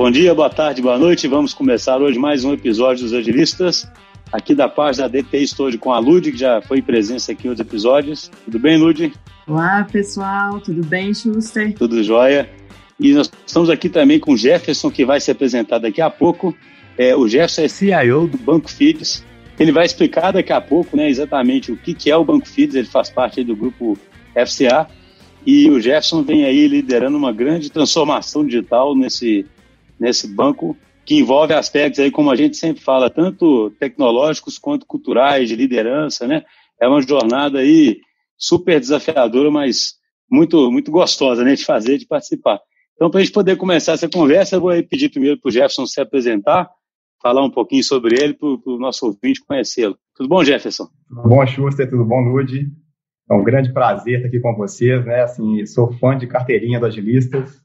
Bom dia, boa tarde, boa noite. Vamos começar hoje mais um episódio dos Agilistas. Aqui da página estou hoje com a Lud, que já foi presença aqui em outros episódios. Tudo bem, Lud? Olá, pessoal. Tudo bem, Schuster? Tudo jóia. E nós estamos aqui também com o Jefferson, que vai se apresentar daqui a pouco. É, o Jefferson é CIO do Banco Fides. Ele vai explicar daqui a pouco né, exatamente o que, que é o Banco Fides. Ele faz parte do grupo FCA. E o Jefferson vem aí liderando uma grande transformação digital nesse, nesse banco, que envolve aspectos aí, como a gente sempre fala, tanto tecnológicos quanto culturais, de liderança, né? É uma jornada aí super desafiadora, mas muito, muito gostosa, né, de fazer, de participar. Então, para a gente poder começar essa conversa, eu vou pedir primeiro para o Jefferson se apresentar, falar um pouquinho sobre ele, para o nosso ouvinte conhecê-lo. Tudo bom, Jefferson? Tudo bom, Schuster? Tudo bom, Lude? É um grande prazer estar aqui com vocês, né? Assim, sou fã de carteirinha do Agilistas,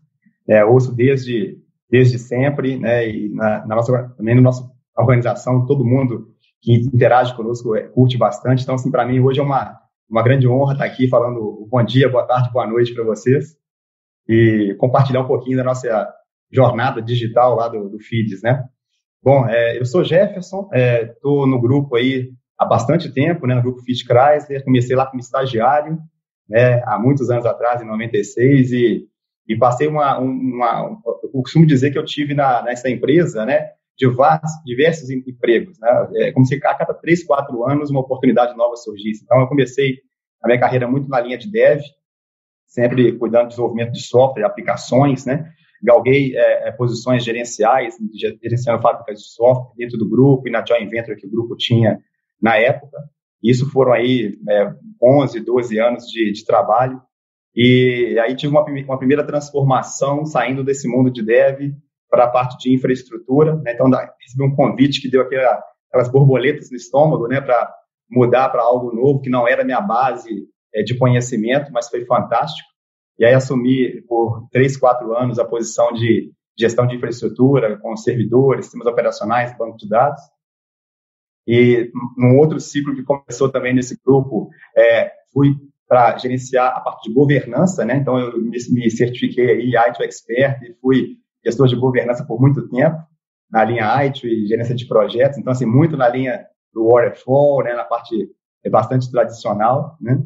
é, ouço desde desde sempre, né? E na, na nossa, também na nossa organização, todo mundo que interage conosco é, curte bastante. Então, assim, para mim hoje é uma, uma grande honra estar aqui falando bom dia, boa tarde, boa noite para vocês e compartilhar um pouquinho da nossa jornada digital lá do, do FIDES, né? Bom, é, eu sou Jefferson, estou é, no grupo aí há bastante tempo, né, no grupo Fit Chrysler, comecei lá como estagiário, né, há muitos anos atrás, em 96, e e passei uma, uma, eu costumo dizer que eu tive na, nessa empresa, né, diversos, empregos, né, é como se a cada três, quatro anos uma oportunidade nova surgisse. Então eu comecei a minha carreira muito na linha de dev, sempre cuidando do desenvolvimento de software, aplicações, né, galguei é, é, posições gerenciais, gerenciando fábricas de software dentro do grupo e na joint venture que o grupo tinha na época. Isso foram aí é, 11, 12 anos de, de trabalho e aí tive uma, uma primeira transformação saindo desse mundo de dev para a parte de infraestrutura. Né? Então, recebi um convite que deu aquela, aquelas borboletas no estômago né? para mudar para algo novo, que não era minha base é, de conhecimento, mas foi fantástico. E aí assumi por três, quatro anos a posição de gestão de infraestrutura, com servidores, sistemas operacionais, banco de dados. E num outro ciclo que começou também nesse grupo, é, fui para gerenciar a parte de governança, né? Então eu me, me certifiquei aí IT Expert e fui gestor de governança por muito tempo na linha IT e gerência de projetos. Então assim muito na linha do waterfall, né? Na parte é bastante tradicional, né?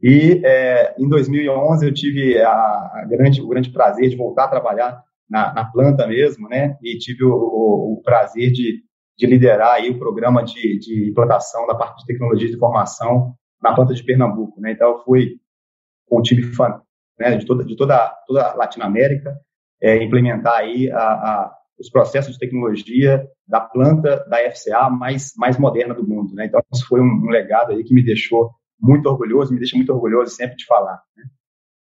E é, em 2011 eu tive a, a, grande, o grande prazer de voltar a trabalhar na, na planta mesmo, né? E tive o, o, o prazer de, de, liderar aí o programa de, de implantação da parte de tecnologia de informação na planta de Pernambuco, né? Então eu fui com um time fã, né, de toda de toda toda a Latinoamérica, é, implementar aí a, a, os processos de tecnologia da planta da FCA mais mais moderna do mundo, né? Então isso foi um, um legado aí que me deixou muito orgulhoso, me deixa muito orgulhoso sempre de falar. Né?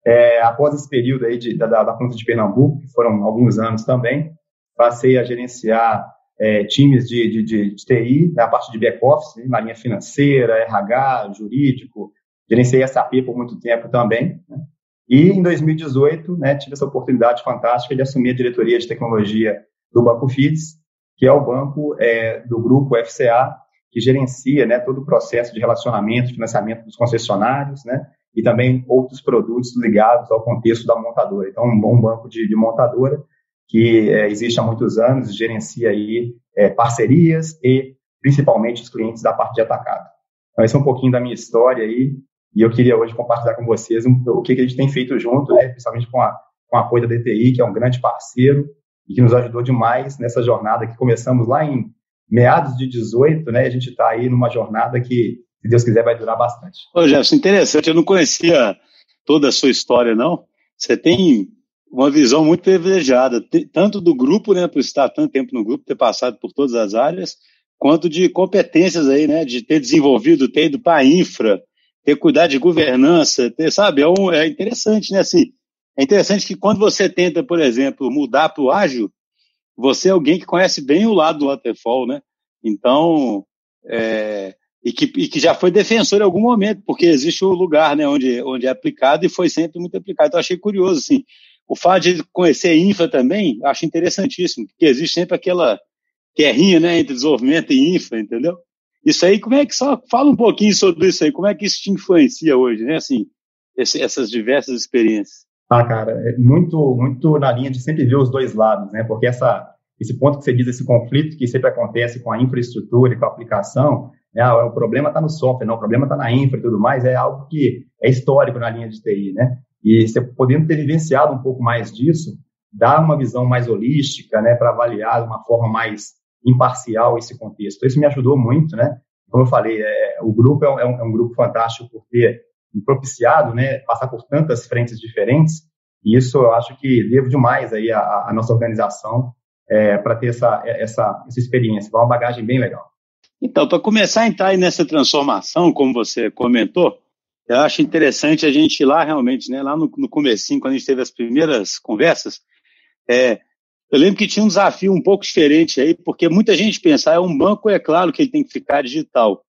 É, após esse período aí de, da, da planta de Pernambuco, que foram alguns anos também, passei a gerenciar é, times de, de, de, de TI, na parte de back-office, né, na linha financeira, RH, jurídico, gerenciei SAP por muito tempo também. Né? E em 2018, né, tive essa oportunidade fantástica de assumir a diretoria de tecnologia do Banco FIDES, que é o banco é, do grupo FCA, que gerencia né, todo o processo de relacionamento, financiamento dos concessionários, né, e também outros produtos ligados ao contexto da montadora. Então, um bom banco de, de montadora que é, existe há muitos anos, gerencia aí é, parcerias e principalmente os clientes da parte de atacado. Então, esse é um pouquinho da minha história aí, e eu queria hoje compartilhar com vocês um, o que, que, a gente tem feito junto, né, principalmente com, a, com o apoio da DTI, que é um grande parceiro e que nos ajudou demais nessa jornada que começamos lá em meados de 18, né, a gente está aí numa jornada que, se Deus quiser, vai durar bastante. Ô, Jefferson, interessante, eu não conhecia toda a sua história, não. Você tem uma visão muito privilegiada, tanto do grupo, né, por estar tanto tempo no grupo, ter passado por todas as áreas, quanto de competências aí, né, de ter desenvolvido, ter ido para a infra, ter cuidado de governança, ter, sabe, é, um, é interessante, né, assim, é interessante que quando você tenta, por exemplo, mudar para o ágil, você é alguém que conhece bem o lado do waterfall, né, então, é, e, que, e que já foi defensor em algum momento, porque existe o lugar, né, onde, onde é aplicado e foi sempre muito aplicado, então achei curioso, assim, o fato de conhecer infra também, acho interessantíssimo, porque existe sempre aquela guerrinha né, entre desenvolvimento e infra, entendeu? Isso aí, como é que só fala um pouquinho sobre isso aí, como é que isso te influencia hoje, né? Assim, esse, essas diversas experiências. Ah, cara, é muito, muito na linha de sempre ver os dois lados, né? Porque essa, esse ponto que você diz, esse conflito que sempre acontece com a infraestrutura e com a aplicação, né? o problema está no software, não, o problema está na infra e tudo mais, é algo que é histórico na linha de TI, né? E você podendo ter vivenciado um pouco mais disso, dá uma visão mais holística, né, para avaliar de uma forma mais imparcial esse contexto. Isso me ajudou muito, né? Como eu falei, é, o grupo é um, é um, grupo fantástico por ter me propiciado, né, passar por tantas frentes diferentes. E isso eu acho que devo demais aí a nossa organização é, para ter essa, essa, essa experiência. Foi uma bagagem bem legal. Então, para começar a entrar nessa transformação, como você comentou, eu acho interessante a gente ir lá realmente, né, lá no, no comecinho, quando a gente teve as primeiras conversas, é, eu lembro que tinha um desafio um pouco diferente aí, porque muita gente pensa, ah, é um banco, é claro que ele tem que ficar digital,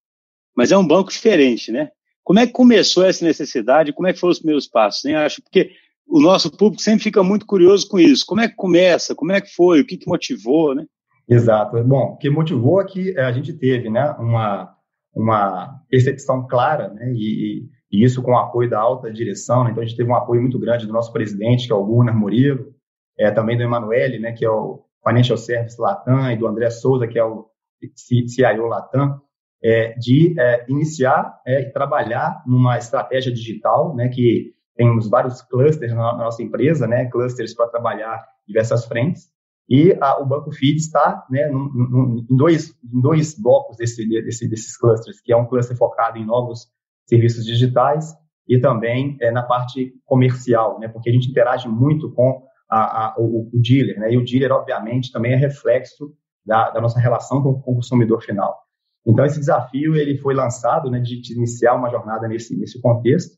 mas é um banco diferente, né? Como é que começou essa necessidade? Como é que foram os primeiros passos? Né? Acho porque o nosso público sempre fica muito curioso com isso. Como é que começa? Como é que foi? O que, que motivou, né? Exato. Bom, o que motivou é que a gente teve, né, uma uma percepção clara, né, e, e, isso com o apoio da alta direção. Né, então a gente teve um apoio muito grande do nosso presidente, que é o Gunnar Murilo, é, também do Emanuele, né, que é o Financial Service Latam, e do André Souza, que é o CIO Latam, é, de é, iniciar é, e trabalhar numa estratégia digital, né, que temos vários clusters na, na nossa empresa, né, clusters para trabalhar diversas frentes, e a, o Banco FID está né, num, num, em, dois, em dois blocos desse, desse, desses clusters, que é um cluster focado em novos serviços digitais e também é, na parte comercial, né, porque a gente interage muito com a, a, o, o, dealer, né? E o dealer, obviamente, também é reflexo da, da, nossa relação com, com o consumidor final. Então, esse desafio ele foi lançado, né, de, de iniciar uma jornada nesse, nesse contexto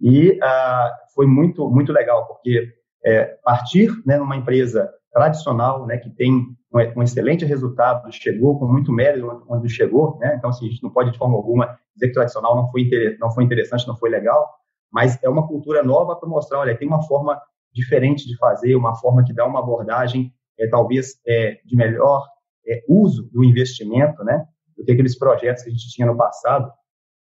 e uh, foi muito muito legal porque é, partir né, numa empresa tradicional, né, que tem um, excelente resultado, chegou com muito mérito onde chegou, né? Então, assim, a gente não pode de forma alguma dizer que tradicional não foi não foi interessante, não foi legal, mas é uma cultura nova para mostrar, olha, tem uma forma diferente de fazer, uma forma que dá uma abordagem é, talvez é, de melhor é, uso do investimento, né? Do que aqueles projetos que a gente tinha no passado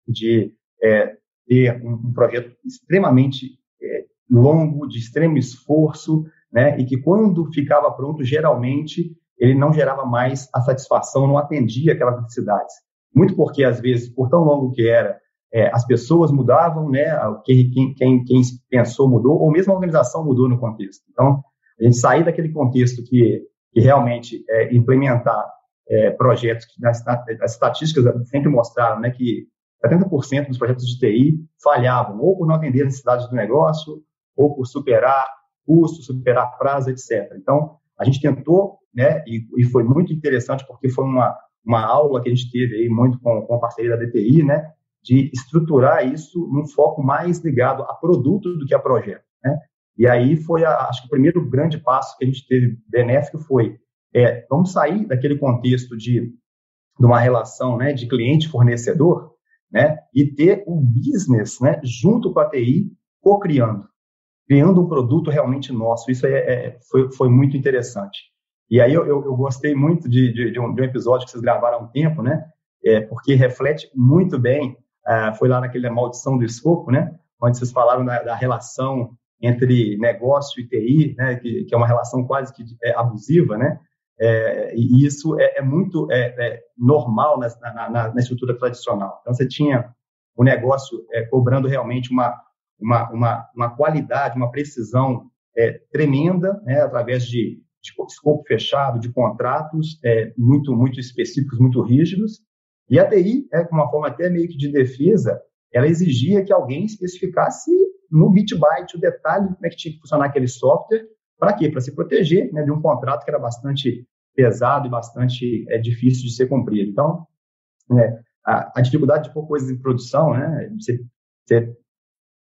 de é, ter um, um, projeto extremamente é, longo, de extremo esforço, né? E que quando ficava pronto, geralmente ele não gerava mais a satisfação, não atendia aquelas necessidades. Muito porque às vezes, por tão longo que era, é, as pessoas mudavam, né? Quem, quem, quem, pensou mudou, ou mesmo a organização mudou no contexto. Então, a gente sair daquele contexto que, que realmente é, implementar é, projetos que as, as, estatísticas sempre mostraram, né, que 70% dos projetos de TI falhavam, ou por não atender as necessidades do negócio, ou por superar custos, superar prazo, etc. Então, a gente tentou, né, e, e foi muito interessante porque foi uma, uma aula que a gente teve aí muito com, com a parceria da DTI, né, de estruturar isso num foco mais ligado a produto do que a projeto. Né? E aí foi, a, acho que o primeiro grande passo que a gente teve benéfico foi, é, vamos sair daquele contexto de, de uma relação né, de cliente-fornecedor né, e ter um business né, junto com a TI, co-criando, criando um produto realmente nosso. Isso é, é, foi, foi muito interessante. E aí eu, eu, eu gostei muito de, de, de, um, de, um, episódio que vocês gravaram há um tempo, né? É, porque reflete muito bem uh, foi lá naquele Maldição do Escopo, né? Onde vocês falaram da, da relação entre negócio e TI, né? Que, que é uma relação quase que é, abusiva, né? É, e isso é, é muito é, é normal na, na, na, estrutura tradicional. Então, você tinha o negócio é, cobrando realmente uma, uma, uma, uma, qualidade, uma precisão é, tremenda, né, através de, de, escopo fechado, de contratos muito, muito específicos, muito rígidos, e a TI, é, com uma forma até meio que de defesa, ela exigia que alguém especificasse no bit byte o detalhe como é que tinha que funcionar aquele software. Para quê? Para se proteger né, de um contrato que era bastante pesado e bastante é, difícil de ser cumprido. Então, é, a, a, dificuldade de pôr coisas em produção, né, você, você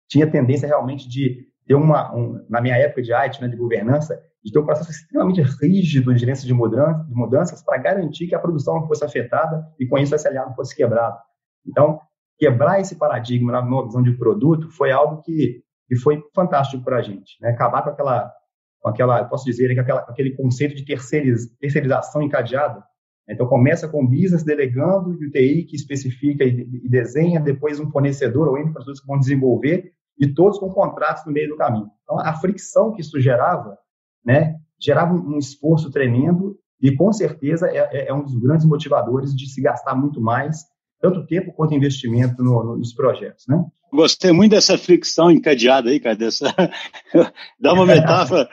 tinha tendência realmente de ter uma, um, na minha época de IT, né, de governança, de ter um processo extremamente rígido de gerência de, mudança, de mudanças para garantir que a produção não fosse afetada e com isso o SLA não fosse quebrado. Então, quebrar esse paradigma na nova visão de produto foi algo que, que foi fantástico para a gente. Né? Acabar com aquela, com aquela, posso dizer, com aquela, aquele conceito de terceiriz, terceirização encadeada. Então, começa com o business delegando e o TI que especifica e, e desenha, depois um fornecedor ou infraestrutura que vão desenvolver e todos com contratos no meio do caminho. Então, a fricção que isso gerava, né, gerava um esforço tremendo e, com certeza, é, é, é um dos grandes motivadores de se gastar muito mais, tanto tempo quanto investimento no, no, nos projetos, né? Gostei muito dessa fricção encadeada aí, cara, dessa... dá uma metáfora,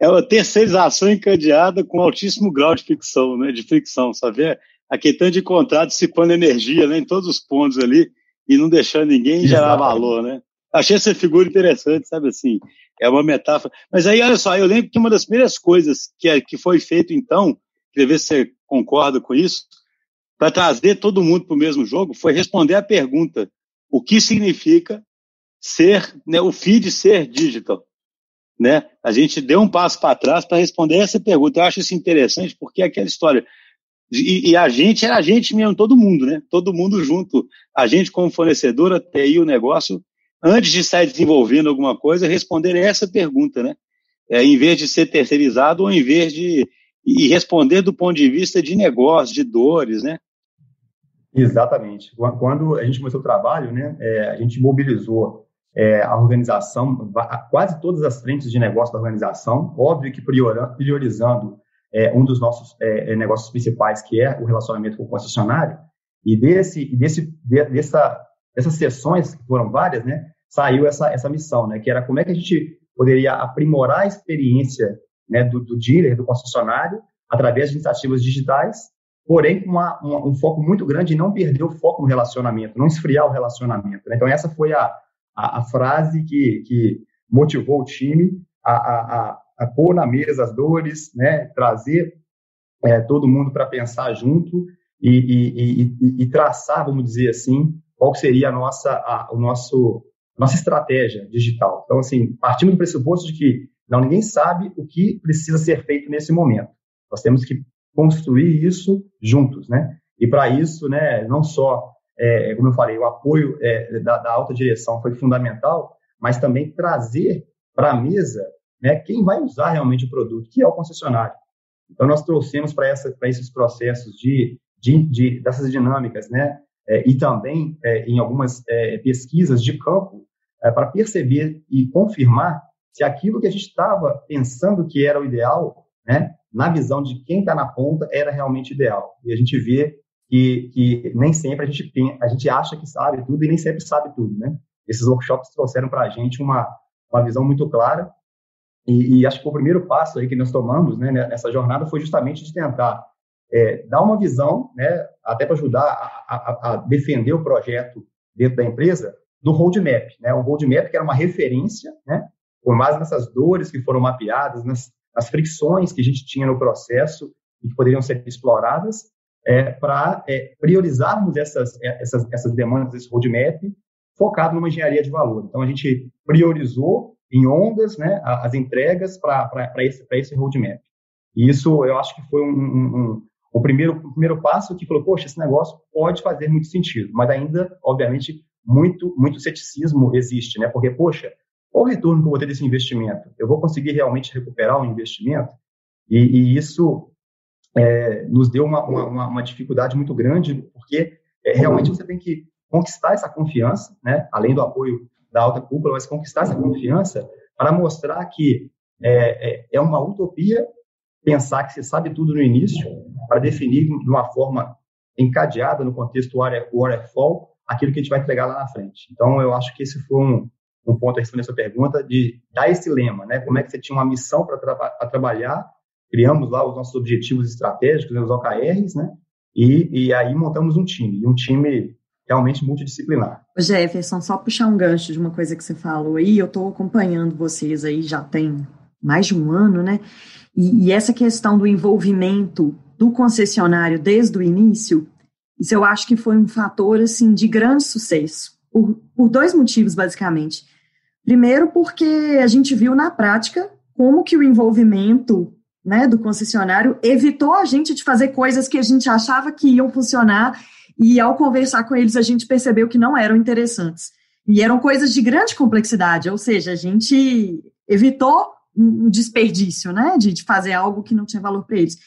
é uma terceirização encadeada com altíssimo grau de fricção, né, de fricção, sabe? Aquele tanto de contrato dissipando energia né, em todos os pontos ali e não deixando ninguém gerar valor, né? Achei essa figura interessante, sabe assim? É uma metáfora. Mas aí, olha só, eu lembro que uma das primeiras coisas que, é, que foi feito então, queria ver se você concorda com isso, para trazer todo mundo para o mesmo jogo, foi responder a pergunta: o que significa ser, né, o feed ser digital? Né? A gente deu um passo para trás para responder essa pergunta. Eu acho isso interessante porque é aquela história. E, e, a gente era a gente mesmo, todo mundo, né? Todo mundo junto. A gente, como fornecedor, até aí o negócio, antes de sair desenvolvendo alguma coisa, responder essa pergunta, né? É, em vez de ser terceirizado ou em vez de. E responder do ponto de vista de negócio, de dores, né? Exatamente. Quando a gente começou o trabalho, né, é, a gente mobilizou é, a organização, quase todas as frentes de negócio da organização, óbvio que priorizando é, um dos nossos é, é, negócios principais, que é o relacionamento com o concessionário, e desse, desse, de, dessa, dessas sessões, que foram várias, né, saiu essa, essa missão, né, que era como é que a gente poderia aprimorar a experiência né, do, do dealer, do concessionário, através de iniciativas digitais, porém com uma, uma, um foco muito grande em não perder o foco no relacionamento, não esfriar o relacionamento. Né? Então, essa foi a, a, a, frase que, que motivou o time a, a, a pôr na mesa as dores, né, trazer é, todo mundo para pensar junto e, e, e, e, traçar, vamos dizer assim, qual seria a nossa, a, o nosso, nossa estratégia digital. Então, assim, partimos do pressuposto de que não ninguém sabe o que precisa ser feito nesse momento. Nós temos que construir isso juntos, né? E para isso, né, não só, é, como eu falei, o apoio é, da, da alta direção foi fundamental, mas também trazer para a mesa né, quem vai usar realmente o produto, que é o concessionário. Então, nós trouxemos para esses processos de, de, de, dessas dinâmicas, né, e também é, em algumas é, pesquisas de campo, é, para perceber e confirmar se aquilo que a gente estava pensando que era o ideal, né, na visão de quem está na ponta, era realmente ideal. E a gente vê que, que nem sempre a gente, a gente acha que sabe tudo e nem sempre sabe tudo. Né? Esses workshops trouxeram para a gente uma, uma visão muito clara e, e, acho que o primeiro passo aí que nós tomamos né, nessa jornada foi justamente de tentar é, dar uma visão, né, até para ajudar a, a, a, defender o projeto dentro da empresa, do roadmap. Né, um roadmap que era uma referência, né, por mais nessas dores que foram mapeadas, nas, nas fricções que a gente tinha no processo e que poderiam ser exploradas, é, para é, priorizarmos essas, é, essas, essas demandas desse roadmap focado numa engenharia de valor. Então, a gente priorizou em ondas né, as entregas para esse, esse roadmap. E isso eu acho que foi um, um, o primeiro, o primeiro passo que falou, poxa, esse negócio pode fazer muito sentido, mas ainda, obviamente, muito, muito ceticismo existe, né? Porque, poxa, qual o retorno que eu vou ter desse investimento? Eu vou conseguir realmente recuperar o investimento? E, e isso é, nos deu uma, uma, uma, dificuldade muito grande, porque é, realmente você tem que conquistar essa confiança, né? Além do apoio da alta cúpula, mas conquistar essa confiança para mostrar que é, é, é uma utopia pensar que você sabe tudo no início, para definir de uma forma encadeada no contexto waterfall aquilo que a gente vai entregar lá na frente. Então, eu acho que esse foi um, um ponto a responder essa pergunta, de dar esse lema, né? Como é que você tinha uma missão para tra trabalhar, criamos lá os nossos objetivos estratégicos, né, os OKRs, né? E, e aí montamos um time, um time realmente multidisciplinar. Jefferson, só puxar um gancho de uma coisa que você falou aí, eu estou acompanhando vocês aí já tem mais de um ano, né? E, e, essa questão do envolvimento do concessionário desde o início, isso eu acho que foi um fator assim de grande sucesso, por, por dois motivos basicamente. Primeiro, porque a gente viu na prática como que o envolvimento né, do concessionário evitou a gente de fazer coisas que a gente achava que iam funcionar e ao conversar com eles, a gente percebeu que não eram interessantes. E eram coisas de grande complexidade, ou seja, a gente evitou um desperdício, né, de, de fazer algo que não tinha valor para eles.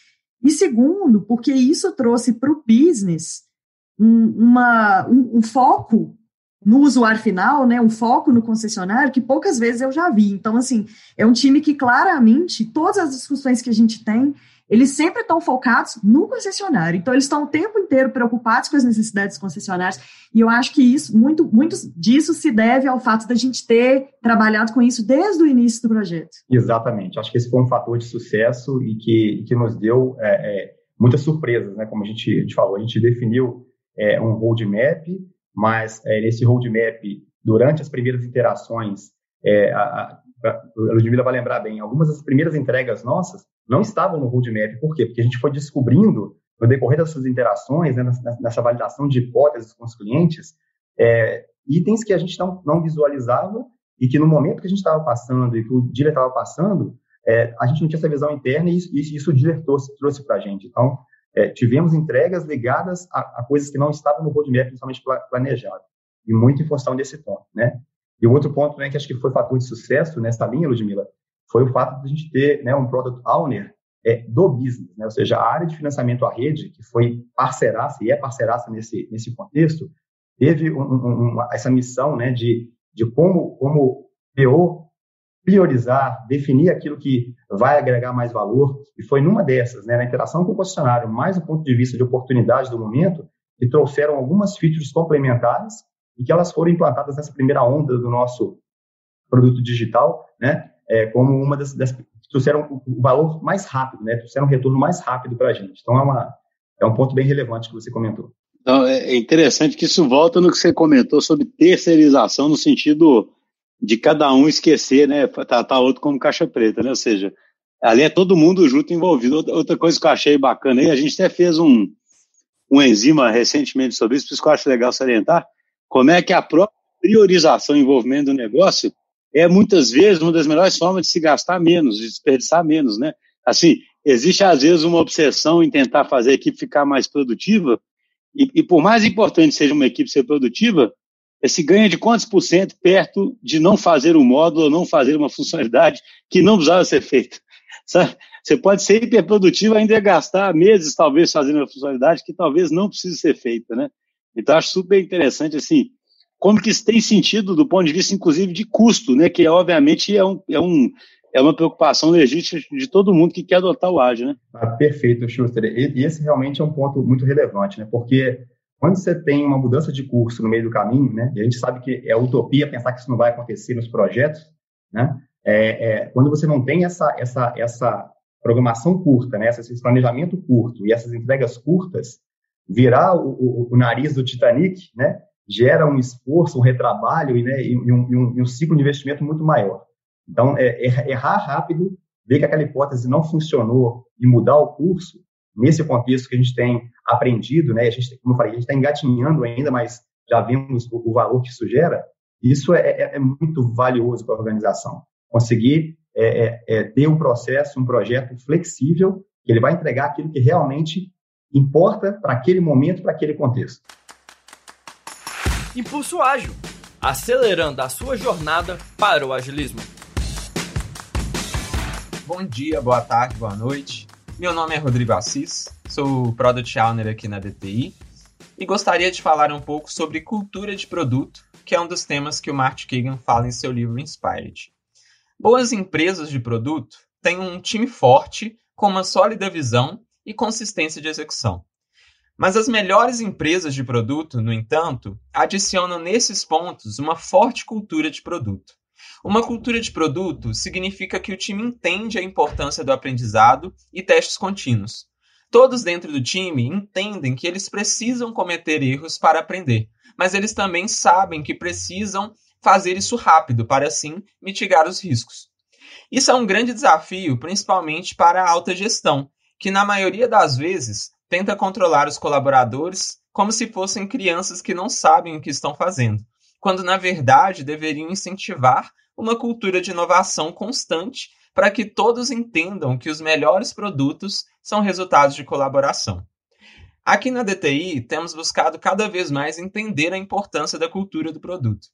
E segundo, porque isso trouxe para o business um, uma, um, um, foco no usuário final, né, um foco no concessionário que poucas vezes eu já vi. Então, assim, é um time que claramente, todas as discussões que a gente tem, eles sempre estão focados no concessionário. Então, eles estão o tempo inteiro preocupados com as necessidades dos concessionários. E eu acho que isso, muito, muito disso se deve ao fato da gente ter trabalhado com isso desde o início do projeto. Exatamente. Acho que esse foi um fator de sucesso e que, que nos deu é, é, muitas surpresas, né? Como a gente, a gente falou, a gente definiu é, um roadmap, mas é, nesse roadmap, durante as primeiras interações, é, a, a, a Ludmilla vai lembrar bem, algumas das primeiras entregas nossas não estavam no roadmap. Por quê? Porque a gente foi descobrindo, no decorrer dessas interações, né, nessa, validação de hipóteses com os clientes, é, itens que a gente não, não visualizava e que no momento que a gente estava passando e que o dealer estava passando, é, a gente não tinha essa visão interna e isso, isso o dealer trouxe, trouxe para a gente. Então, é, tivemos entregas ligadas a, a, coisas que não estavam no roadmap inicialmente planejado, e muito em função desse ponto, né? E o outro ponto, né, que acho que foi fator de sucesso nessa linha, Ludmilla, foi o fato de a gente ter né, um product owner é, do business, né? ou seja, a área de financiamento à rede, que foi parceiraça e é parceiraça nesse, nesse contexto, teve um, um, uma, essa missão né, de, de como, como PO priorizar, definir aquilo que vai agregar mais valor, e foi numa dessas, né, na interação com o concessionário, mais do ponto de vista de oportunidade do momento, que trouxeram algumas features complementares e que elas foram implantadas nessa primeira onda do nosso produto digital, né, é, como uma das, das trouxeram o valor mais rápido, né, trouxeram um retorno mais rápido para a gente. Então, é, uma, é um ponto bem relevante que você comentou. Então, é interessante que isso volta no que você comentou sobre terceirização no sentido de cada um esquecer, né, tratar tá outro como caixa preta, né, ou seja, ali é todo mundo junto envolvido. Outra coisa que eu achei bacana aí, a gente até fez um, um enzima recentemente sobre isso, por isso que eu acho legal salientar, como é que a própria priorização e envolvimento do negócio é muitas vezes uma das melhores formas de se gastar menos, de desperdiçar menos, né? Assim, existe às vezes uma obsessão em tentar fazer a equipe ficar mais produtiva, e, e por mais importante seja uma equipe ser produtiva, esse ganha de quantos por cento perto de não fazer um módulo não fazer uma funcionalidade que não precisava ser feita? Sabe? Você pode ser hiperprodutivo ainda gastar meses, talvez, fazendo uma funcionalidade que talvez não precise ser feita, né? Então, acho super interessante, assim, como que isso tem sentido do ponto de vista, inclusive, de custo, né? Que, obviamente, é, um, é, um, é uma preocupação legítima de todo mundo que quer adotar o ágil, né? Ah, perfeito, Schuster. E esse realmente é um ponto muito relevante, né? Porque quando você tem uma mudança de curso no meio do caminho, né, e a gente sabe que é utopia pensar que isso não vai acontecer nos projetos, né, é, é, quando você não tem essa, essa, essa programação curta, né, esse planejamento curto e essas entregas curtas, virar o, o, o nariz do Titanic, né, gera um esforço, um retrabalho e, né, e, um, e, um, e um, ciclo de investimento muito maior. Então, é, errar rápido, ver que aquela hipótese não funcionou e mudar o curso, nesse contexto que a gente tem aprendido, né? A gente, como eu falei, a gente está engatinhando ainda, mas já vimos o, o, valor que isso gera. Isso é, é, é muito valioso para a organização. Conseguir é, é, é, ter um processo, um projeto flexível, que ele vai entregar aquilo que realmente importa para aquele momento, para aquele contexto. Impulso Ágil, acelerando a sua jornada para o agilismo. Bom dia, boa tarde, boa noite. Meu nome é Rodrigo Assis, sou Product Owner aqui na DTI e gostaria de falar um pouco sobre cultura de produto, que é um dos temas que o Mark Kagan fala em seu livro Inspired. Boas empresas de produto têm um time forte, com uma sólida visão e consistência de execução. Mas as melhores empresas de produto, no entanto, adicionam nesses pontos uma forte cultura de produto. Uma cultura de produto significa que o time entende a importância do aprendizado e testes contínuos. Todos dentro do time entendem que eles precisam cometer erros para aprender, mas eles também sabem que precisam fazer isso rápido para assim mitigar os riscos. Isso é um grande desafio, principalmente para a alta gestão, que na maioria das vezes tenta controlar os colaboradores como se fossem crianças que não sabem o que estão fazendo, quando na verdade deveriam incentivar uma cultura de inovação constante para que todos entendam que os melhores produtos são resultados de colaboração. Aqui na DTI, temos buscado cada vez mais entender a importância da cultura do produto.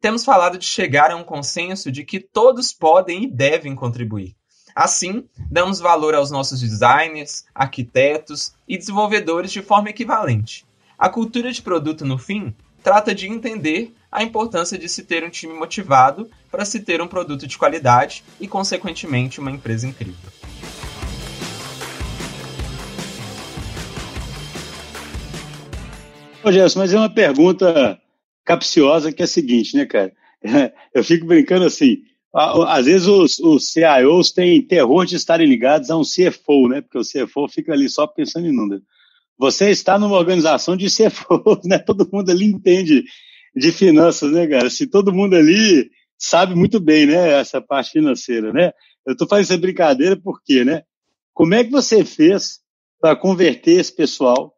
Temos falado de chegar a um consenso de que todos podem e devem contribuir. Assim, damos valor aos nossos designers, arquitetos e desenvolvedores de forma equivalente. A cultura de produto, no fim, trata de entender a importância de se ter um time motivado para se ter um produto de qualidade e, consequentemente, uma empresa incrível. Ô, Gerson, mas é uma pergunta capciosa que é a seguinte, né, cara? Eu fico brincando assim, às vezes os, os CIOs têm terror de estarem ligados a um CFO, né? Porque o CFO fica ali só pensando em número. Você está numa organização de CFO, né? Todo mundo ali entende de finanças, né, cara? Se todo mundo ali sabe muito bem, né, essa parte financeira, né? Eu estou fazendo essa brincadeira porque, né? Como é que você fez para converter esse pessoal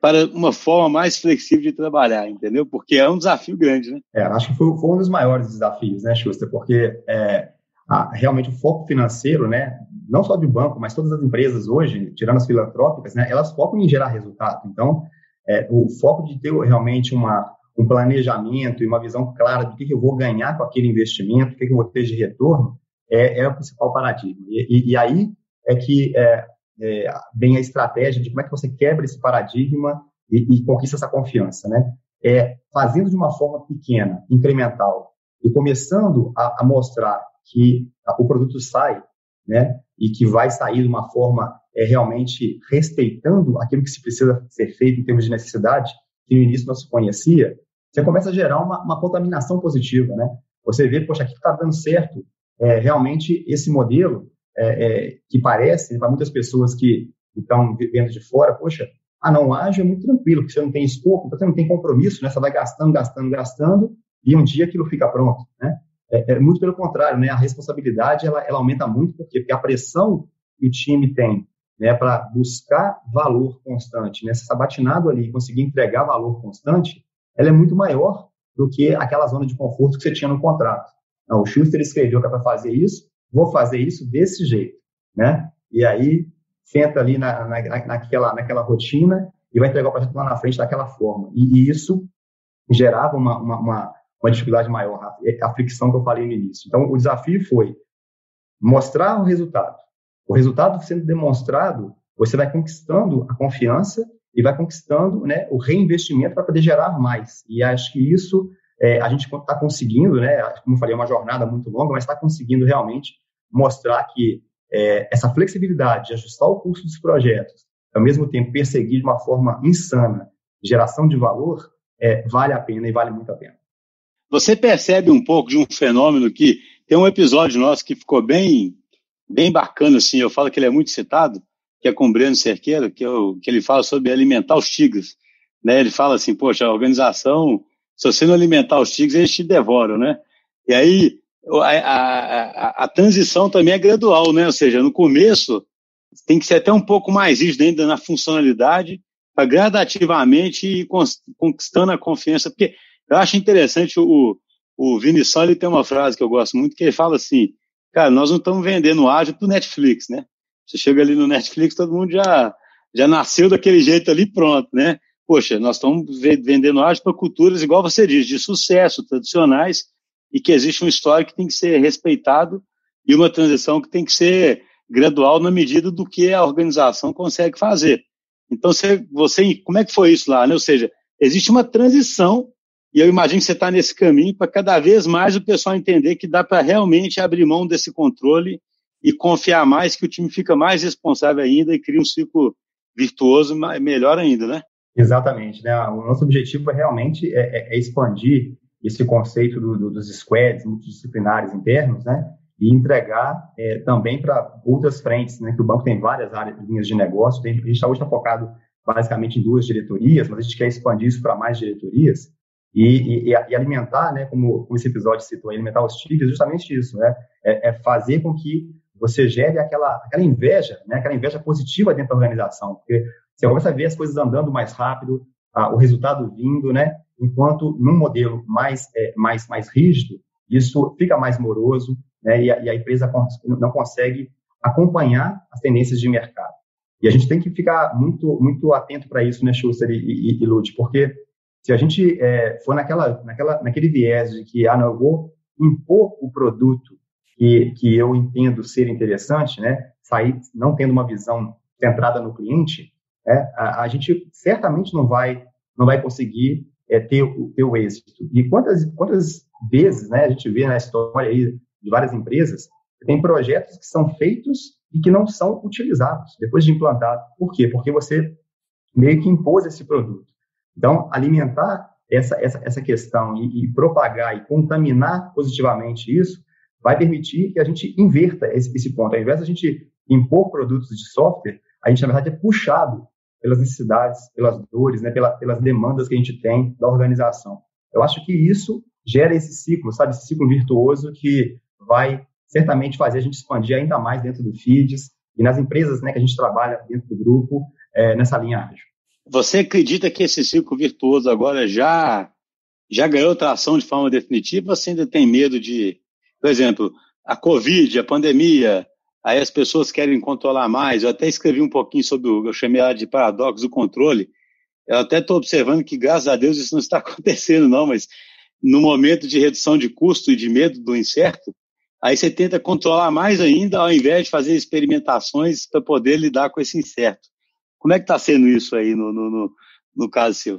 para uma forma mais flexível de trabalhar, entendeu? Porque é um desafio grande, né? É, acho que foi, foi um dos maiores desafios, né, Schuster? Porque é, a, realmente o foco financeiro, né, não só de banco, mas todas as empresas hoje, tirando as filantrópicas, né, elas focam em gerar resultado. Então, é, o foco de ter realmente uma, um planejamento e uma visão clara do que, que eu vou ganhar com aquele investimento, o que, que eu vou ter de retorno, é, é o principal paradigma. E, e, e aí é que é, é, bem a estratégia de como é que você quebra esse paradigma e, e conquista essa confiança, né? É fazendo de uma forma pequena, incremental, e começando a, a mostrar que a, o produto sai, né? E que vai sair de uma forma é, realmente respeitando aquilo que se precisa ser feito em termos de necessidade, que no início não se conhecia, você começa a gerar uma, uma contaminação positiva, né? Você vê, poxa, aqui está dando certo. É, realmente, esse modelo é, é, que parece, para muitas pessoas que estão vivendo de fora, poxa, ah, não, ágil é muito tranquilo, porque você não tem escopo, então você não tem compromisso, né? Você vai gastando, gastando, gastando, e um dia aquilo fica pronto, né? É, é muito pelo contrário, né? A responsabilidade, ela, ela aumenta muito, por quê? Porque a pressão que o time tem, né, para buscar valor constante, né? Se ali, conseguir entregar valor constante, ela é muito maior do que aquela zona de conforto que você tinha no contrato. Não, o Schuster escreveu que é para fazer isso, vou fazer isso desse jeito, né? E aí senta ali na, na, naquela, naquela rotina e vai entregar o projeto lá na frente daquela forma. E, e isso gerava uma, uma, uma, uma, dificuldade maior, a, a fricção que eu falei no início. Então, o desafio foi mostrar o resultado. O resultado sendo demonstrado, você vai conquistando a confiança e vai conquistando né, o reinvestimento para poder gerar mais. E acho que isso é, a gente está conseguindo, né, como eu falei, é uma jornada muito longa, mas está conseguindo realmente mostrar que é, essa flexibilidade de ajustar o custo dos projetos, ao mesmo tempo perseguir de uma forma insana geração de valor, é, vale a pena e vale muito a pena. Você percebe um pouco de um fenômeno que tem um episódio nosso que ficou bem, bem bacana, assim, eu falo que ele é muito citado, que é com o Breno Cerqueira, que, eu, que ele fala sobre alimentar os tigres. Né? Ele fala assim, poxa, a organização se você não alimentar os tigres, eles te devoram, né? E aí a, a, a, transição também é gradual, né? Ou seja, no começo tem que ser até um pouco mais rígido ainda na funcionalidade, para gradativamente ir conquistando a confiança. Porque eu acho interessante o, o Vini Soli tem uma frase que eu gosto muito, que ele fala assim, cara, nós não estamos vendendo ágil para Netflix, né? Você chega ali no Netflix, todo mundo já, já nasceu daquele jeito ali pronto, né? Poxa, nós estamos vendendo arte para culturas, igual você diz, de sucesso, tradicionais, e que existe um histórico que tem que ser respeitado e uma transição que tem que ser gradual na medida do que a organização consegue fazer. Então, você, você como é que foi isso lá? Né? Ou seja, existe uma transição, e eu imagino que você está nesse caminho para cada vez mais o pessoal entender que dá para realmente abrir mão desse controle e confiar mais, que o time fica mais responsável ainda e cria um ciclo virtuoso melhor ainda, né? Exatamente. Né? O nosso objetivo é realmente é, é, é expandir esse conceito do, do, dos squads multidisciplinares internos, né? E entregar é, também para outras frentes, né? Que o banco tem várias áreas, linhas de negócio. Tem, a gente tá, hoje está focado basicamente em duas diretorias, mas a gente quer expandir isso para mais diretorias e, e, e, alimentar, né? Como, como esse episódio citou, alimentar os tigres, justamente isso, né? É, é fazer com que você gere aquela, aquela inveja, né? Aquela inveja positiva dentro da organização, porque você começa a ver as coisas andando mais rápido, o resultado vindo, né? Enquanto num modelo mais, é, mais, mais rígido, isso fica mais moroso, né? E a, e a empresa não consegue acompanhar as tendências de mercado. E a gente tem que ficar muito, muito atento para isso, né, Schuster e, e, e Lute, porque se a gente é, for naquela, naquela, naquele viés de que, ah, não, eu vou impor o produto que, que eu entendo ser interessante, né, sair não tendo uma visão centrada no cliente, é, a, a, gente certamente não vai, não vai conseguir é, ter, ter o êxito. E quantas, quantas vezes né, a gente vê na história aí de várias empresas, tem projetos que são feitos e que não são utilizados depois de implantado. Por quê? Porque você meio que impôs esse produto. Então, alimentar essa, essa, essa questão e, e propagar e contaminar positivamente isso vai permitir que a gente inverta esse, esse ponto. Ao invés de a gente impor produtos de software, a gente, na verdade, é puxado pelas necessidades, pelas dores, né, pela, pelas demandas que a gente tem da organização. Eu acho que isso gera esse ciclo, sabe, esse ciclo virtuoso que vai certamente fazer a gente expandir ainda mais dentro do FIDES e nas empresas né, que a gente trabalha dentro do grupo é, nessa linha ágil. Você acredita que esse ciclo virtuoso agora já, já ganhou tração de forma definitiva ou você ainda tem medo de, por exemplo, a Covid, a pandemia, aí as pessoas querem controlar mais. Eu até escrevi um pouquinho sobre o, eu chamei ela de paradoxo do controle. Eu até estou observando que, graças a Deus, isso não está acontecendo, não, mas no momento de redução de custo e de medo do incerto, aí você tenta controlar mais ainda, ao invés de fazer experimentações para poder lidar com esse incerto. Como é que está sendo isso aí no, no, no, no caso seu?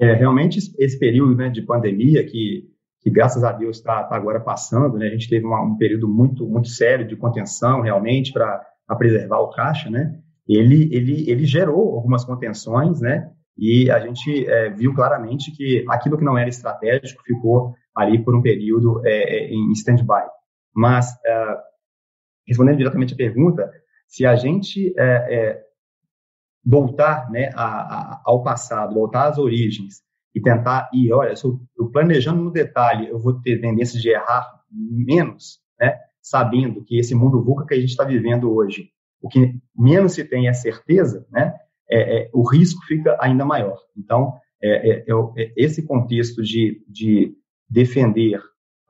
É, realmente, esse período né, de pandemia que que graças a Deus está tá agora passando, né? A gente teve uma, um período muito muito sério de contenção realmente para preservar o caixa, né? Ele ele ele gerou algumas contenções, né? E a gente é, viu claramente que aquilo que não era estratégico ficou ali por um período é, é em stand-by. Mas é, respondendo diretamente a pergunta, se a gente é, é, voltar né, a, a, ao passado, voltar às origens e tentar ir, olha, se eu, eu planejando no detalhe, eu vou ter tendência de errar menos, né? Sabendo que esse mundo VUCA que a gente está vivendo hoje, o que menos se tem é certeza, né? É, é, o risco fica ainda maior. Então, é, é, é, esse contexto de, de defender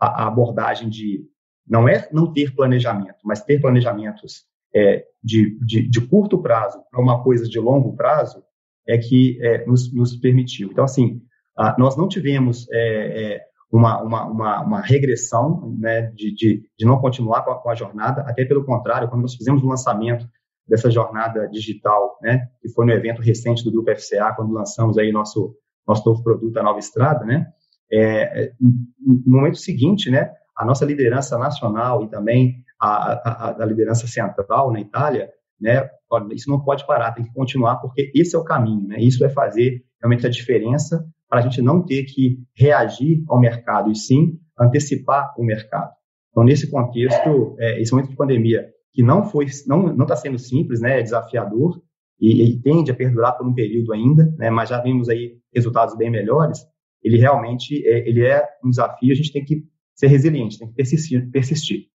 a, a, abordagem de não é não ter planejamento, mas ter planejamentos é, de, de, de, curto prazo para uma coisa de longo prazo é que nos, nos permitiu. Então, assim, ah, nós não tivemos é, é, uma, uma, uma, uma, regressão né, de, de, de, não continuar com a, com a, jornada, até pelo contrário, quando nós fizemos o lançamento dessa jornada digital, né, que foi no evento recente do Grupo FCA, quando lançamos aí nosso, nosso novo produto, a Nova Estrada, né, é, no momento seguinte, né, a nossa liderança nacional e também a, a, a liderança central na Itália, né, isso não pode parar, tem que continuar, porque esse é o caminho, né, isso vai fazer realmente a diferença para a gente não ter que reagir ao mercado e sim antecipar o mercado. Então, nesse contexto, é, esse momento de pandemia, que não foi, não está sendo simples, né, é desafiador e, e, tende a perdurar por um período ainda, né, mas já vimos aí resultados bem melhores. Ele realmente é, ele é um desafio. A gente tem que ser resiliente, tem que persistir. persistir.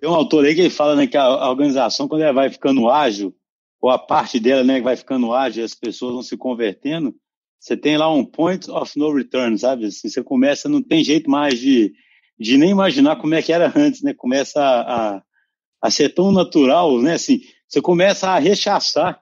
Tem um autor aí que fala né, que a organização, quando ela vai ficando ágil, ou a parte dela né, vai ficando ágil, as pessoas vão se convertendo, você tem lá um point of no return, sabe? Assim, você começa, não tem jeito mais de, de nem imaginar como é que era antes, né? Começa a, a, a ser tão natural, né? Assim, você começa a rechaçar,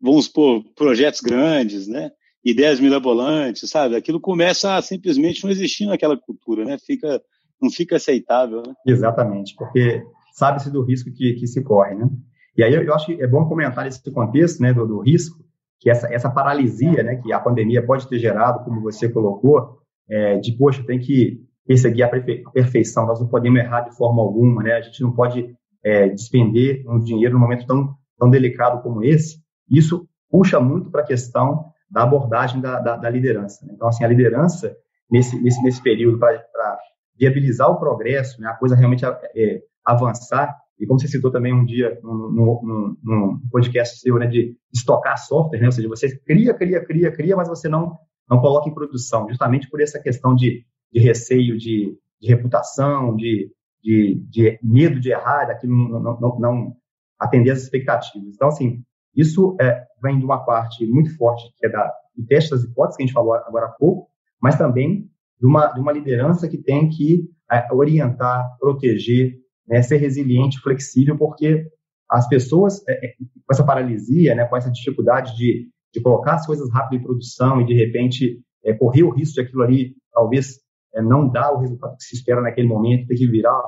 vamos supor, projetos grandes, né? Ideias mirabolantes, sabe? Aquilo começa a simplesmente não existir naquela cultura, né? Fica, não fica aceitável, né? Exatamente, porque sabe-se do risco que, que se corre, né? E aí eu, acho que é bom comentar esse contexto, né, do, do risco, que essa, essa paralisia né, que a pandemia pode ter gerado, como você colocou, é, de, poxa, tem que perseguir a, perfe perfeição, nós não podemos errar de forma alguma, né? a gente não pode é, despender um dinheiro num momento tão, tão delicado como esse. Isso puxa muito para a questão da abordagem da, da, da liderança. Né? Então, assim, a liderança, nesse, nesse, nesse período, para viabilizar o progresso, né, a coisa realmente é, avançar, e como você citou também um dia num, podcast seu, né, de estocar software, né, ou seja, você cria, cria, cria, cria, mas você não, não coloca em produção, justamente por essa questão de, de receio, de, de reputação, de, de, de, medo de errar, daquilo não, não, não, não, atender às expectativas. Então, assim, isso é, vem de uma parte muito forte, que é da, do teste das hipóteses, que a gente falou agora há pouco, mas também de uma, de uma liderança que tem que é, orientar, proteger, né, ser resiliente, flexível, porque as pessoas, é, é, com essa paralisia, né, com essa dificuldade de, de colocar as coisas rápido em produção e, de repente, é, correr o risco de aquilo ali, talvez, é, não dar o resultado que se espera naquele momento, ter que virar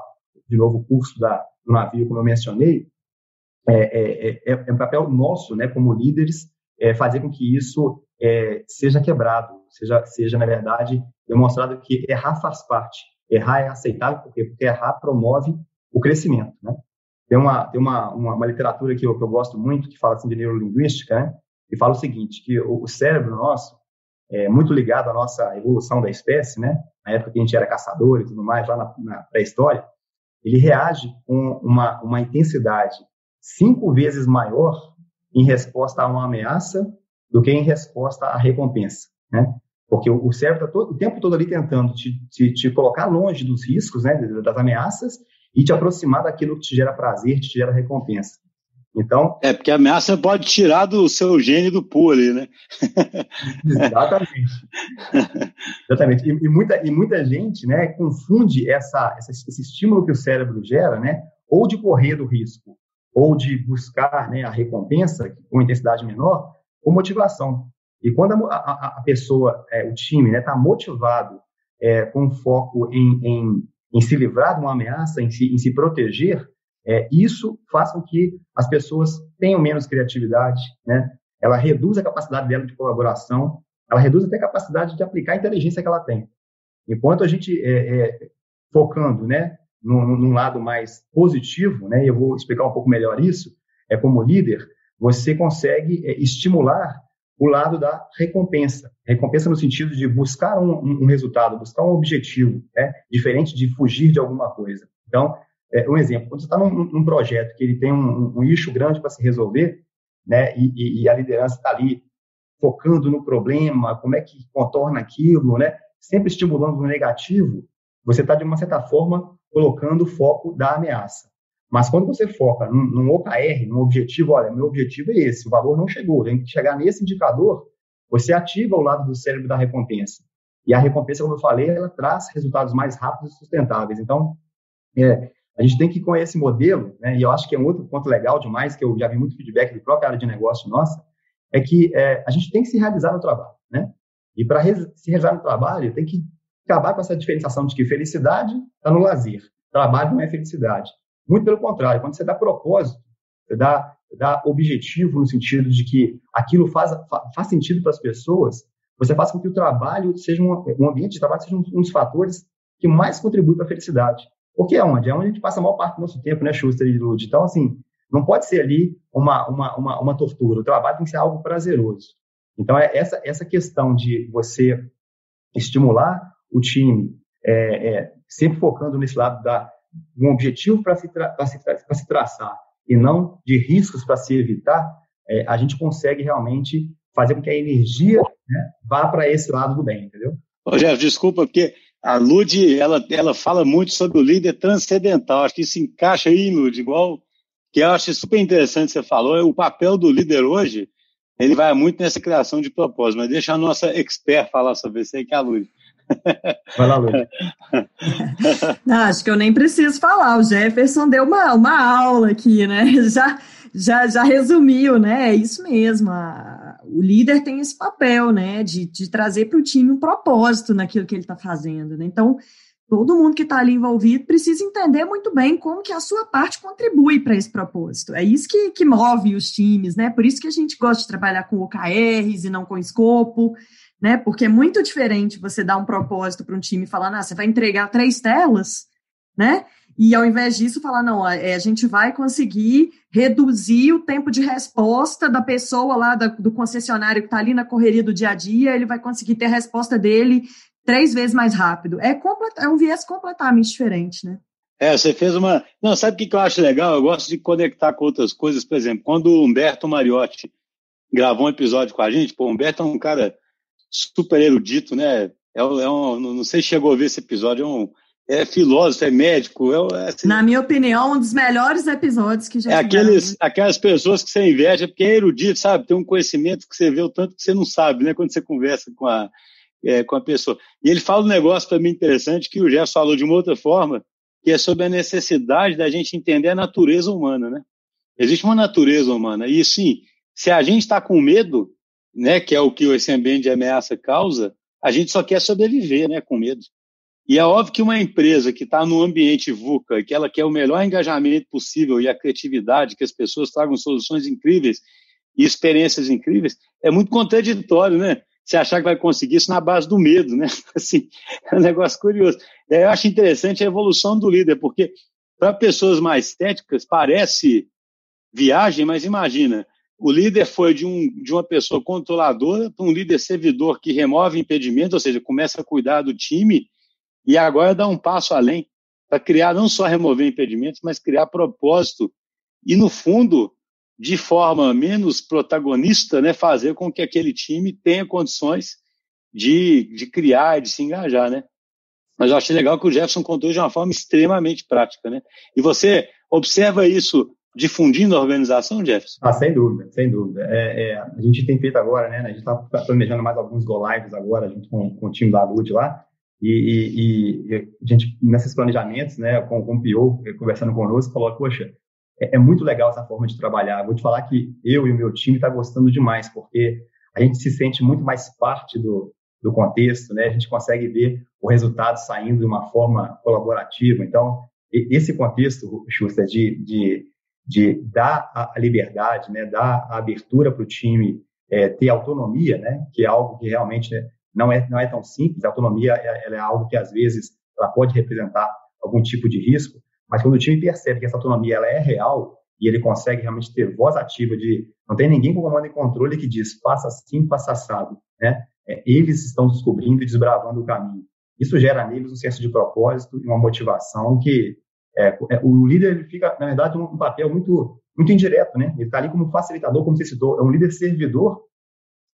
de novo o curso da, do navio, como eu mencionei, é, é, é, é um papel nosso, né, como líderes, é, fazer com que isso é, seja quebrado, seja, seja, na verdade, demonstrado que errar faz parte. Errar é aceitável, por quê? Porque errar promove o crescimento, né? Tem uma, tem uma, uma, uma literatura que eu, que eu gosto muito, que fala assim de neurolinguística, né? E fala o seguinte, que o, o cérebro nosso é muito ligado à nossa evolução da espécie, né? Na época que a gente era caçador e tudo mais, lá na, na pré-história, ele reage com uma, uma intensidade cinco vezes maior em resposta a uma ameaça do que em resposta à recompensa, né? Porque o, cérebro está o tempo todo ali tentando te, te, te, colocar longe dos riscos, né, das ameaças, e te aproximar daquilo que te gera prazer, te gera recompensa. Então. É, porque a ameaça pode tirar do seu gene do pool ali, né? Exatamente. Exatamente. E, e, muita, e muita gente né, confunde essa, essa, esse estímulo que o cérebro gera, né? Ou de correr do risco, ou de buscar né, a recompensa com intensidade menor, com motivação. E quando a, a, a pessoa, é, o time, está né, tá motivado é, com foco em, em, em, se livrar de uma ameaça, em se, em se proteger, é, isso faz com que as pessoas tenham menos criatividade, né? ela reduz a capacidade dela de colaboração, ela reduz até a capacidade de aplicar a inteligência que ela tem. Enquanto a gente é, é, focando né, num, num, lado mais positivo, né, e eu vou explicar um pouco melhor isso, é como líder, você consegue é, estimular o lado da recompensa. Recompensa no sentido de buscar um, um resultado, buscar um objetivo, né, diferente de fugir de alguma coisa. Então, é, um exemplo, quando você está num, num, projeto que ele tem um, um eixo grande para se resolver, né, e, e a liderança está ali focando no problema, como é que contorna aquilo, né, sempre estimulando o negativo, você está, de uma certa forma, colocando o foco da ameaça. Mas quando você foca num, num OKR, num objetivo, olha, meu objetivo é esse, o valor não chegou, tem que chegar nesse indicador, você ativa o lado do cérebro da recompensa. E a recompensa, como eu falei, ela traz resultados mais rápidos e sustentáveis. Então, é, a gente tem que com esse modelo, né, e eu acho que é um outro ponto legal demais, que eu já vi muito feedback do próprio área de negócio nossa, é que é, a gente tem que se realizar no trabalho, né? E para se realizar no trabalho, tem que acabar com essa diferenciação de que felicidade está no lazer, trabalho não é felicidade. Muito pelo contrário, quando você dá propósito, você dá, dá objetivo no sentido de que aquilo faz, faz sentido para as pessoas, você faz com que o trabalho seja um, um ambiente de trabalho seja um, um dos fatores que mais contribui para a felicidade. Porque é onde? É onde a gente passa a maior parte do nosso tempo, né, Schuster e Lud? Então, assim, não pode ser ali uma, uma, uma, uma tortura. O trabalho tem que ser algo prazeroso. Então, é essa, essa questão de você estimular o time, é, é, sempre focando nesse lado da um objetivo para se, tra se, se traçar e não de riscos para se evitar, é, a gente consegue realmente fazer com que a energia né, vá para esse lado do bem, entendeu? Jeff, desculpa, porque a Lud, ela, ela fala muito sobre o líder transcendental. Acho que isso encaixa aí, Lud, igual que eu acho super interessante você falou. O papel do líder hoje, ele vai muito nessa criação de propósito. Mas deixa a nossa expert falar sobre isso aí, que é a Lud. Vai lá. Não, acho que eu nem preciso falar. O Jefferson deu uma, uma aula aqui, né? Já, já, já resumiu, né? É isso mesmo. A, o líder tem esse papel, né? De, de trazer para o time um propósito naquilo que ele está fazendo. Né? Então, todo mundo que está ali envolvido precisa entender muito bem como que a sua parte contribui para esse propósito. É isso que, que move os times, né? Por isso que a gente gosta de trabalhar com OKRs e não com escopo, né? Porque é muito diferente você dar um propósito para um time e falar, ah, você vai entregar três telas, né? E ao invés disso, falar, não, é, a gente vai conseguir reduzir o tempo de resposta da pessoa lá, da, do concessionário que está ali na correria do dia a dia, ele vai conseguir ter a resposta dele três vezes mais rápido. É, é um viés completamente diferente, né? É, você fez uma. Não, sabe o que eu acho legal? Eu gosto de conectar com outras coisas. Por exemplo, quando o Humberto Mariotti gravou um episódio com a gente, pô, o Humberto é um cara super erudito, né? É, é um, não sei se chegou a ver esse episódio, é um é filósofo, é médico. É, assim, Na minha opinião, um dos melhores episódios que já É aqueles, né? aquelas pessoas que você inveja porque é erudito, sabe? Tem um conhecimento que você vê o tanto que você não sabe, né? Quando você conversa com a, é, com a pessoa. E ele fala um negócio para mim interessante que o Gerson falou de uma outra forma, que é sobre a necessidade da gente entender a natureza humana, né? Existe uma natureza humana. E sim, se a gente está com medo, né, que é o que esse ambiente de ameaça causa, a gente só quer sobreviver, né, com medo. E é óbvio que uma empresa que está no ambiente VUCA, que ela quer o melhor engajamento possível e a criatividade, que as pessoas tragam soluções incríveis, e experiências incríveis, é muito contraditório, né? Você achar que vai conseguir isso na base do medo, né? Assim, é um negócio curioso. Eu acho interessante a evolução do líder, porque para pessoas mais técnicas parece viagem, mas imagina, o líder foi de, um, de uma pessoa controladora para um líder servidor que remove impedimentos, ou seja, começa a cuidar do time e agora dá um passo além para criar não só remover impedimentos, mas criar propósito e, no fundo, de forma menos protagonista, né, fazer com que aquele time tenha condições de, de criar, de se engajar, né? Mas eu achei legal que o Jefferson contou de uma forma extremamente prática, né? E você observa isso difundindo a organização, Jefferson? Ah, sem dúvida, sem dúvida. É, é, a gente tem feito agora, né? A gente está planejando mais alguns go lives agora, junto com, com o time da Lud lá. E, e, e, a gente, nesses planejamentos, né, com, com o Pio, conversando conosco, falou, poxa, é, é, muito legal essa forma de trabalhar. Vou te falar que eu e o meu time está gostando demais, porque a gente se sente muito mais parte do, do contexto, né? A gente consegue ver o resultado saindo de uma forma colaborativa. Então, esse contexto, Schuster, de, de, de dar a liberdade, né, dar a abertura para o time é, ter autonomia, né, que é algo que realmente não, é, não é tão simples. A autonomia é, é algo que, às vezes, ela pode representar algum tipo de risco, mas quando o time percebe que essa autonomia ela é real e ele consegue realmente ter voz ativa de não tem ninguém com comando e controle que diz faça assim, faça assado, né? É, eles estão descobrindo e desbravando o caminho. Isso gera neles um senso de propósito e uma motivação que é, é, o líder ele fica, na verdade, um papel muito muito indireto, né? Ele está ali como facilitador, como você citou, é um líder servidor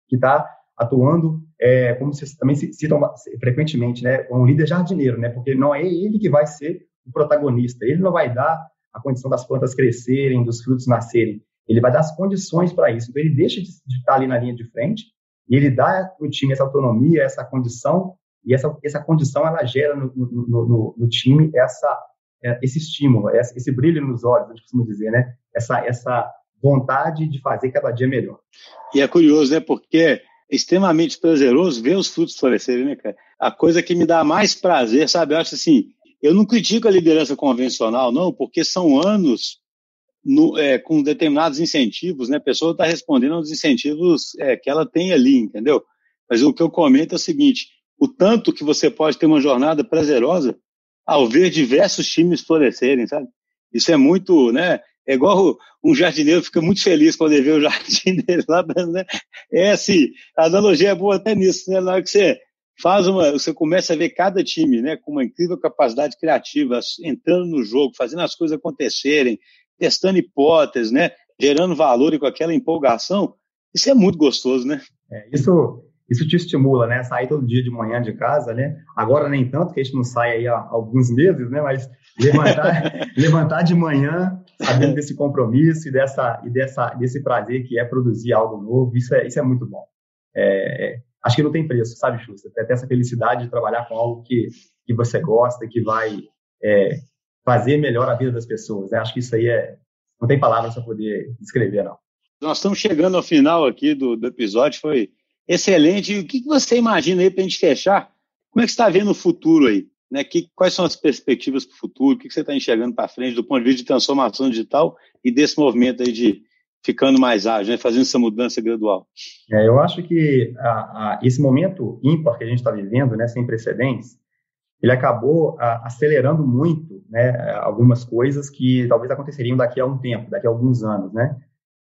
que está atuando, é, como vocês também citam frequentemente, né? Um líder jardineiro, né? Porque não é ele que vai ser o protagonista. Ele não vai dar a condição das plantas crescerem, dos frutos nascerem. Ele vai dar as condições para isso. Então, ele deixa de, estar ali na linha de frente e ele dá para o time essa autonomia, essa condição, e essa, essa condição ela gera no, no, no, no time essa, é, esse estímulo, esse brilho nos olhos, a gente costuma dizer, né? Essa, essa vontade de fazer cada dia melhor. E é curioso, né? Porque é extremamente prazeroso ver os frutos florescerem, né, cara? A coisa que me dá mais prazer, sabe? Eu acho assim, eu não critico a liderança convencional, não, porque são anos no, é, com determinados incentivos, né? A pessoa está respondendo aos incentivos é, que ela tem ali, entendeu? Mas o que eu comento é o seguinte: o tanto que você pode ter uma jornada prazerosa ao ver diversos times florescerem, sabe? Isso é muito, né? É igual um jardineiro fica muito feliz quando ele vê o jardim dele lá, né? É assim, a analogia é boa até nisso, né? Na hora que você faz uma, você começa a ver cada time, né, com uma incrível capacidade criativa, entrando no jogo, fazendo as coisas acontecerem, testando hipóteses, né, gerando valor e com aquela empolgação, isso é muito gostoso, né? É, isso, isso te estimula, né? Sair todo dia de manhã de casa, né? Agora nem tanto, que a gente não sai aí há alguns meses, né? Mas levantar, levantar de manhã, sabendo desse compromisso e dessa e dessa desse prazer que é produzir algo novo, isso é isso é muito bom. É, acho que não tem preço, sabe, Xuxa? Ter essa felicidade de trabalhar com algo que, que você gosta, que vai é, fazer melhor a vida das pessoas. Né? Acho que isso aí é. Não tem palavras para poder descrever, não. Nós estamos chegando ao final aqui do, do episódio, foi excelente. E o que, você imagina aí para a gente fechar? Como é que você está vendo o futuro aí? Né? Que, quais são as perspectivas para o futuro? O que você está enxergando para frente do ponto de vista de transformação digital e desse movimento aí de ficando mais ágil, né? fazendo essa mudança gradual? É, eu acho que a, a, esse momento ímpar que a gente está vivendo, né, sem precedentes, ele acabou a, acelerando muito né, algumas coisas que talvez aconteceriam daqui a um tempo, daqui a alguns anos, né?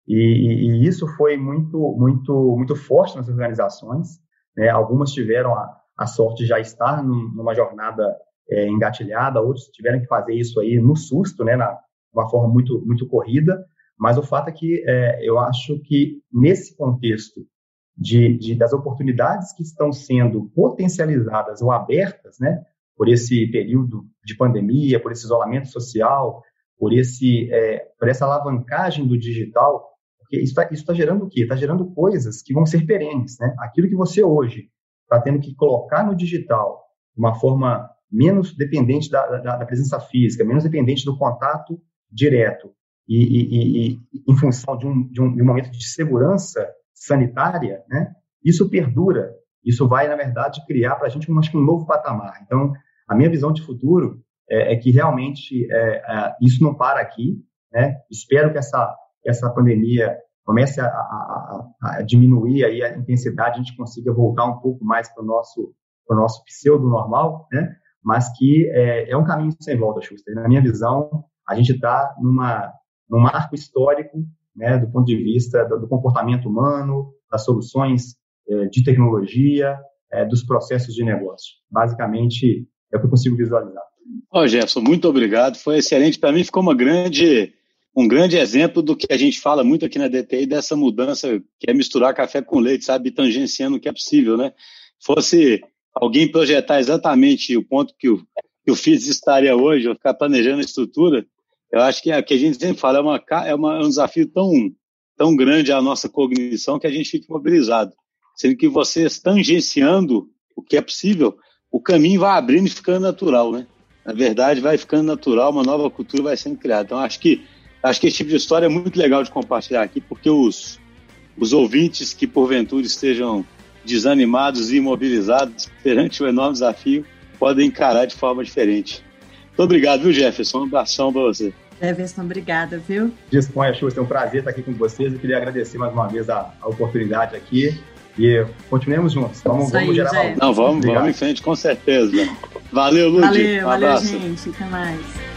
E, e isso foi muito, muito, muito forte nas organizações. Né? Algumas tiveram a, a sorte de já estar num, numa jornada é, engatilhada, outros tiveram que fazer isso aí no susto, né, na uma forma muito, muito corrida. Mas o fato é que é, eu acho que nesse contexto de, de, das oportunidades que estão sendo potencializadas ou abertas, né, por esse período de pandemia, por esse isolamento social, por esse é, por essa alavancagem do digital, porque isso está tá gerando o quê? Está gerando coisas que vão ser perenes, né? Aquilo que você hoje está tendo que colocar no digital de uma forma menos dependente da, da, da presença física, menos dependente do contato direto, e, e, e em função de um, de, um, de um momento de segurança sanitária, né, isso perdura. Isso vai, na verdade, criar para a gente um, acho que um novo patamar. Então, a minha visão de futuro é, é que realmente é, é, isso não para aqui. Né? Espero que essa, essa pandemia comece a, a, a, diminuir aí a intensidade, a gente consiga voltar um pouco mais para o nosso, nosso pseudo-normal, né? mas que é, é, um caminho sem volta, Schuster. Na minha visão, a gente está numa, num marco histórico né, do ponto de vista do, do comportamento humano, das soluções é, de tecnologia, é, dos processos de negócio. Basicamente, é o que eu consigo visualizar. Ó, oh, Jefferson, muito obrigado. Foi excelente. Para mim, ficou uma grande um grande exemplo do que a gente fala muito aqui na DTI, dessa mudança que é misturar café com leite, sabe, tangenciando o que é possível, né? Fosse alguém projetar exatamente o ponto que o, que o FIS estaria hoje, ou ficar planejando a estrutura, eu acho que é o que a gente sempre fala, é, uma, é, uma, é um desafio tão, tão grande a nossa cognição que a gente fica imobilizado. Sendo que vocês tangenciando o que é possível, o caminho vai abrindo e ficando natural, né? Na verdade, vai ficando natural, uma nova cultura vai sendo criada. Então, acho que Acho que esse tipo de história é muito legal de compartilhar aqui, porque os, os ouvintes que porventura estejam desanimados e imobilizados perante o enorme desafio podem encarar de forma diferente. Muito obrigado, viu, Jefferson? Um abração para você. Jefferson, obrigada, viu? Disponha, Xuxa, é um prazer estar aqui com vocês. Eu queria agradecer mais uma vez a, a oportunidade aqui. E continuemos juntos. Vamos, vamos gerar valor. Não, vamos, vamos em frente, com certeza. Valeu, Lúcio. Valeu, um valeu, gente. Até mais.